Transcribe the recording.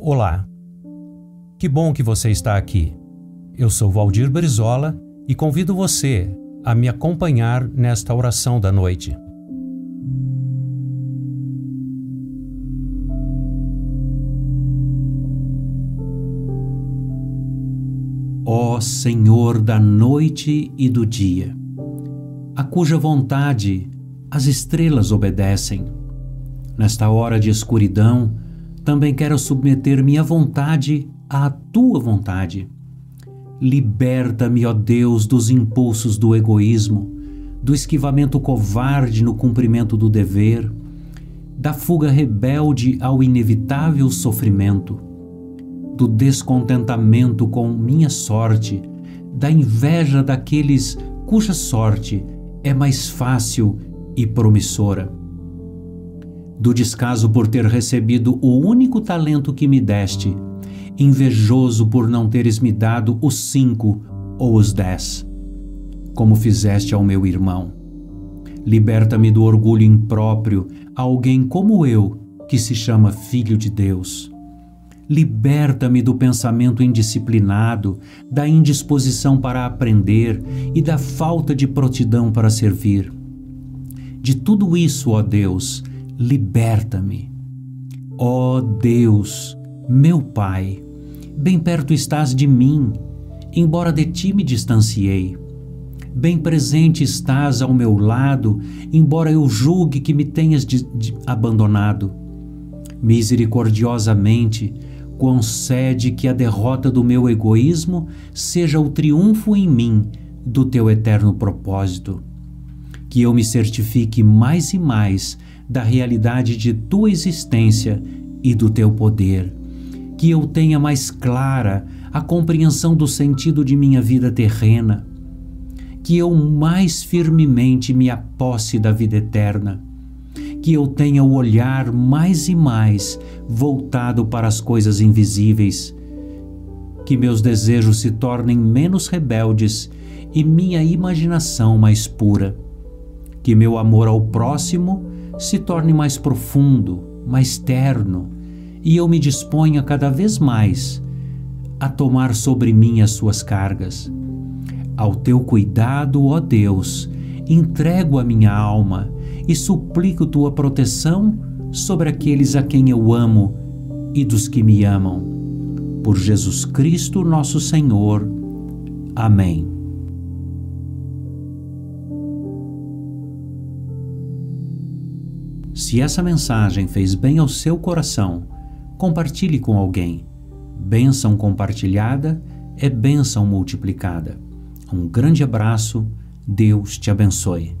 Olá. Que bom que você está aqui. Eu sou Valdir Brizola e convido você a me acompanhar nesta oração da noite. Ó Senhor da noite e do dia, a cuja vontade as estrelas obedecem. Nesta hora de escuridão, também quero submeter minha vontade à tua vontade. Liberta-me, ó Deus, dos impulsos do egoísmo, do esquivamento covarde no cumprimento do dever, da fuga rebelde ao inevitável sofrimento, do descontentamento com minha sorte, da inveja daqueles cuja sorte é mais fácil e promissora. Do descaso por ter recebido o único talento que me deste, invejoso por não teres me dado os cinco ou os dez, como fizeste ao meu irmão. Liberta-me do orgulho impróprio a alguém como eu, que se chama Filho de Deus. Liberta-me do pensamento indisciplinado, da indisposição para aprender e da falta de prontidão para servir. De tudo isso, ó Deus, liberta-me. Ó Deus, meu Pai, bem perto estás de mim, embora de ti me distanciei. Bem presente estás ao meu lado, embora eu julgue que me tenhas de, de abandonado. Misericordiosamente, concede que a derrota do meu egoísmo seja o triunfo em mim do teu eterno propósito que eu me certifique mais e mais da realidade de tua existência e do teu poder, que eu tenha mais clara a compreensão do sentido de minha vida terrena, que eu mais firmemente me aposse da vida eterna, que eu tenha o olhar mais e mais voltado para as coisas invisíveis, que meus desejos se tornem menos rebeldes e minha imaginação mais pura. Que meu amor ao próximo se torne mais profundo, mais terno, e eu me disponha cada vez mais a tomar sobre mim as suas cargas. Ao teu cuidado, ó Deus, entrego a minha alma e suplico tua proteção sobre aqueles a quem eu amo e dos que me amam. Por Jesus Cristo, nosso Senhor. Amém. Se essa mensagem fez bem ao seu coração, compartilhe com alguém. Bênção compartilhada é bênção multiplicada. Um grande abraço, Deus te abençoe.